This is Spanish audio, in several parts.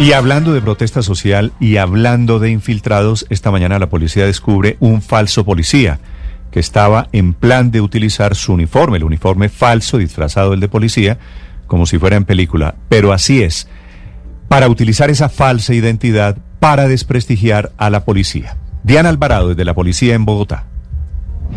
Y hablando de protesta social y hablando de infiltrados, esta mañana la policía descubre un falso policía que estaba en plan de utilizar su uniforme, el uniforme falso disfrazado del de policía, como si fuera en película. Pero así es, para utilizar esa falsa identidad para desprestigiar a la policía. Diana Alvarado, desde la policía en Bogotá.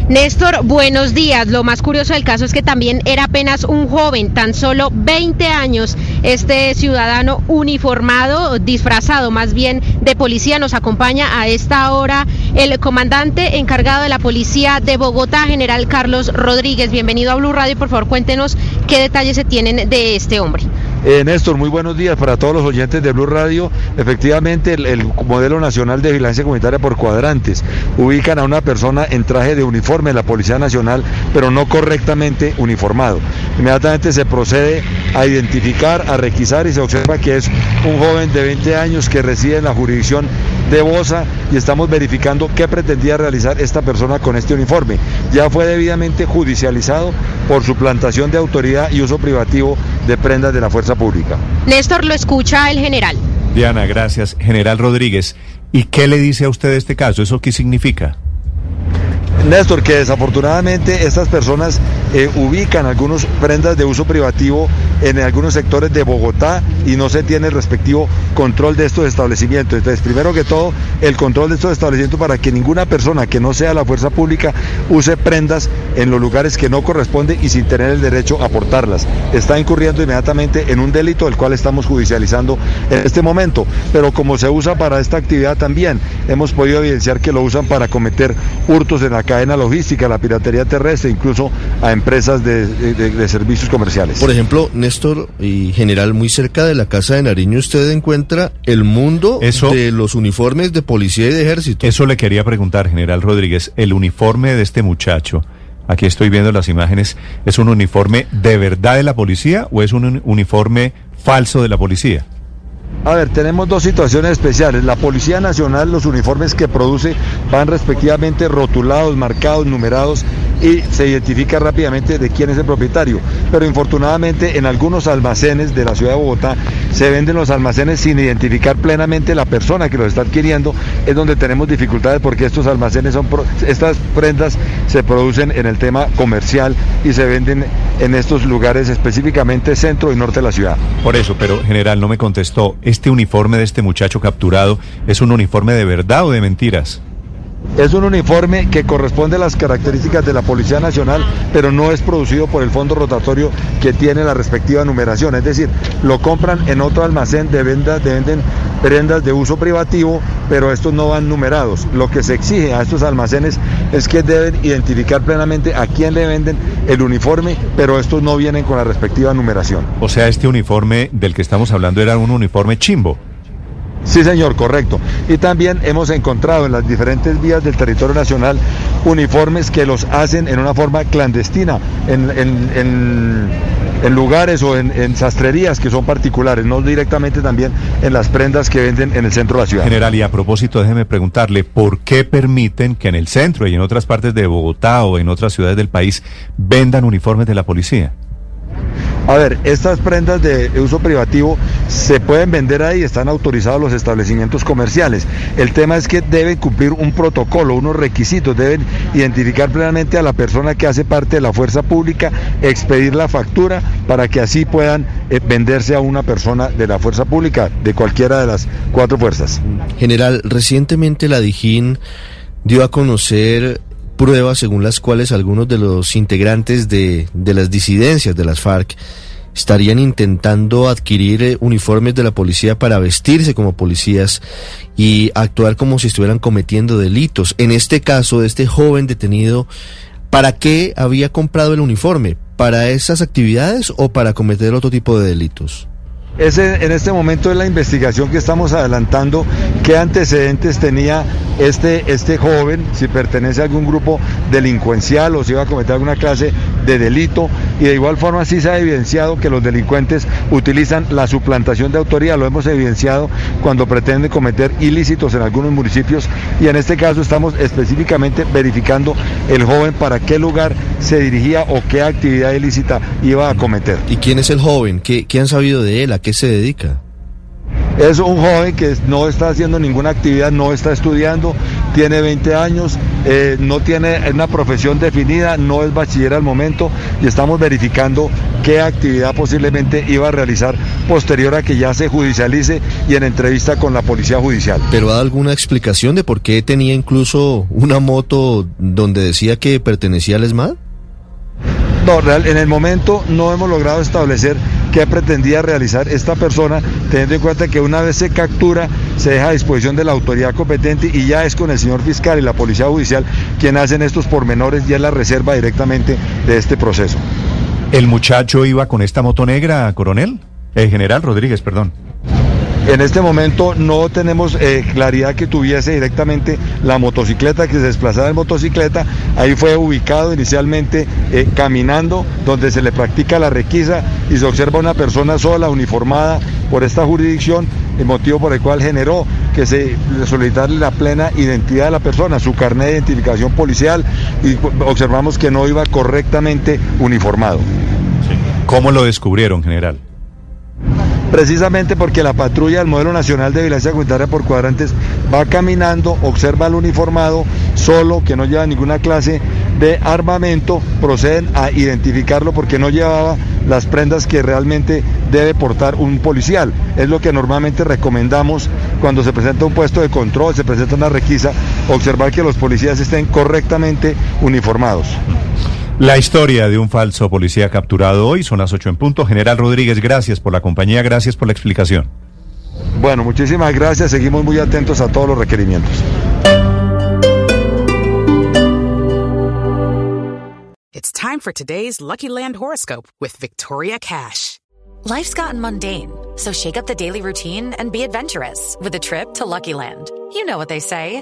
Néstor, buenos días. Lo más curioso del caso es que también era apenas un joven, tan solo 20 años. Este ciudadano uniformado, disfrazado más bien de policía, nos acompaña a esta hora el comandante encargado de la policía de Bogotá, general Carlos Rodríguez. Bienvenido a Blue Radio. Por favor, cuéntenos qué detalles se tienen de este hombre. Eh, Néstor, muy buenos días para todos los oyentes de Blue Radio. Efectivamente, el, el, modelo nacional de vigilancia comunitaria por cuadrantes ubican a una persona en traje de uniforme de la Policía Nacional, pero no correctamente uniformado. Inmediatamente se procede a identificar, a requisar y se observa que es un joven de 20 años que reside en la jurisdicción de Bosa y estamos verificando qué pretendía realizar esta persona con este uniforme. Ya fue debidamente judicializado por su plantación de autoridad y uso privativo de prendas de la fuerza pública. Néstor, lo escucha el general. Diana, gracias. General Rodríguez, ¿y qué le dice a usted este caso? ¿Eso qué significa? Néstor, que desafortunadamente estas personas eh, ubican algunas prendas de uso privativo en algunos sectores de Bogotá y no se tiene el respectivo control de estos establecimientos. Entonces, primero que todo, el control de estos establecimientos para que ninguna persona que no sea la fuerza pública use prendas en los lugares que no corresponde y sin tener el derecho a portarlas. Está incurriendo inmediatamente en un delito del cual estamos judicializando en este momento. Pero como se usa para esta actividad también, hemos podido evidenciar que lo usan para cometer hurtos en la cadena logística, la piratería terrestre, incluso a empresas de, de, de, servicios comerciales. Por ejemplo, Néstor y general, muy cerca de la casa de Nariño usted encuentra el mundo Eso- de los uniformes de policía y de ejército. Eso le quería preguntar, general Rodríguez. El uniforme de este muchacho, aquí estoy viendo las imágenes, ¿es un uniforme de verdad de la policía o es un uni- uniforme falso de la policía? A ver, tenemos dos situaciones especiales. La Policía Nacional, los uniformes que produce van respectivamente rotulados, marcados, numerados y se identifica rápidamente de quién es el propietario. Pero infortunadamente en algunos almacenes de la ciudad de Bogotá se venden los almacenes sin identificar plenamente la persona que los está adquiriendo. Es donde tenemos dificultades porque estos almacenes son, estas prendas se producen en el tema comercial y se venden en estos lugares específicamente centro y norte de la ciudad. Por eso, pero general, no me contestó. ¿Este uniforme de este muchacho capturado es un uniforme de verdad o de mentiras? Es un uniforme que corresponde a las características de la Policía Nacional, pero no es producido por el fondo rotatorio que tiene la respectiva numeración. Es decir, lo compran en otro almacén de vendas, de venden prendas de uso privativo, pero estos no van numerados. Lo que se exige a estos almacenes es que deben identificar plenamente a quién le venden el uniforme, pero estos no vienen con la respectiva numeración. O sea, este uniforme del que estamos hablando era un uniforme chimbo. Sí, señor, correcto. Y también hemos encontrado en las diferentes vías del territorio nacional uniformes que los hacen en una forma clandestina, en, en- en- lugares o en sastrerías que son particulares, no directamente también en las prendas que venden en el centro de la ciudad. General, y a propósito, déjeme preguntarle, ¿por qué permiten que en el centro y en otras partes de Bogotá o en otras ciudades del país vendan uniformes de la policía? A ver, estas prendas de uso privativo se pueden vender ahí, están autorizados los establecimientos comerciales. El tema es que deben cumplir un protocolo, unos requisitos, deben identificar plenamente a la persona que hace parte de la fuerza pública, expedir la factura para que así puedan eh, venderse a una persona de la fuerza pública, de cualquiera de las cuatro fuerzas. General, recientemente la Dijín dio a conocer pruebas según las cuales algunos de los integrantes de, de las disidencias de las FARC estarían intentando adquirir eh, uniformes de la policía para vestirse como policías y actuar como si estuvieran cometiendo delitos. En este caso de este joven detenido, ¿para qué había comprado el uniforme? ¿Para esas actividades o para cometer otro tipo de delitos? Ese, en este momento es la investigación que estamos adelantando, qué antecedentes tenía este, este joven, si pertenece a algún grupo delincuencial o si iba a cometer alguna clase de delito. Y de igual forma sí se ha evidenciado que los delincuentes utilizan la suplantación de autoría, lo hemos evidenciado cuando pretenden cometer ilícitos en algunos municipios y en este caso estamos específicamente verificando el joven para qué lugar se dirigía o qué actividad ilícita iba a cometer. ¿Y quién es el joven? ¿Qué, qué han sabido de él? ¿A qué se dedica? Es un joven que no está haciendo ninguna actividad, no está estudiando, tiene 20 años, eh, no tiene una profesión definida, no es bachiller al momento y estamos verificando qué actividad posiblemente iba a realizar posterior a que ya se judicialice y en entrevista con la policía judicial. ¿Pero ha dado alguna explicación de por qué tenía incluso una moto donde decía que pertenecía al ESMAD? No, real, en el momento no hemos logrado establecer qué pretendía realizar esta persona, teniendo en cuenta que una vez se captura, se deja a disposición de la autoridad competente y ya es con el señor fiscal y la policía judicial quien hacen estos pormenores y es la reserva directamente de este proceso. ¿El muchacho iba con esta moto negra, coronel? El general Rodríguez, perdón. En este momento no tenemos eh, claridad que tuviese directamente la motocicleta, que se desplazaba en motocicleta. Ahí fue ubicado inicialmente eh, caminando, donde se le practica la requisa y se observa una persona sola, uniformada por esta jurisdicción, el motivo por el cual generó que se solicitarle la plena identidad de la persona, su carnet de identificación policial y observamos que no iba correctamente uniformado. ¿Cómo lo descubrieron, general? Precisamente porque la patrulla del modelo nacional de vigilancia comunitaria por cuadrantes va caminando, observa al uniformado solo, que no lleva ninguna clase de armamento, proceden a identificarlo porque no llevaba las prendas que realmente debe portar un policial. Es lo que normalmente recomendamos cuando se presenta un puesto de control, se presenta una requisa, observar que los policías estén correctamente uniformados. La historia de un falso policía capturado hoy son las 8 en punto. General Rodríguez, gracias por la compañía, gracias por la explicación. Bueno, muchísimas gracias. Seguimos muy atentos a todos los requerimientos. It's time for today's Lucky Land horoscope with Victoria Cash. Life's gotten mundane, so shake up the daily routine and be adventurous with a trip to Lucky Land. You know what they say.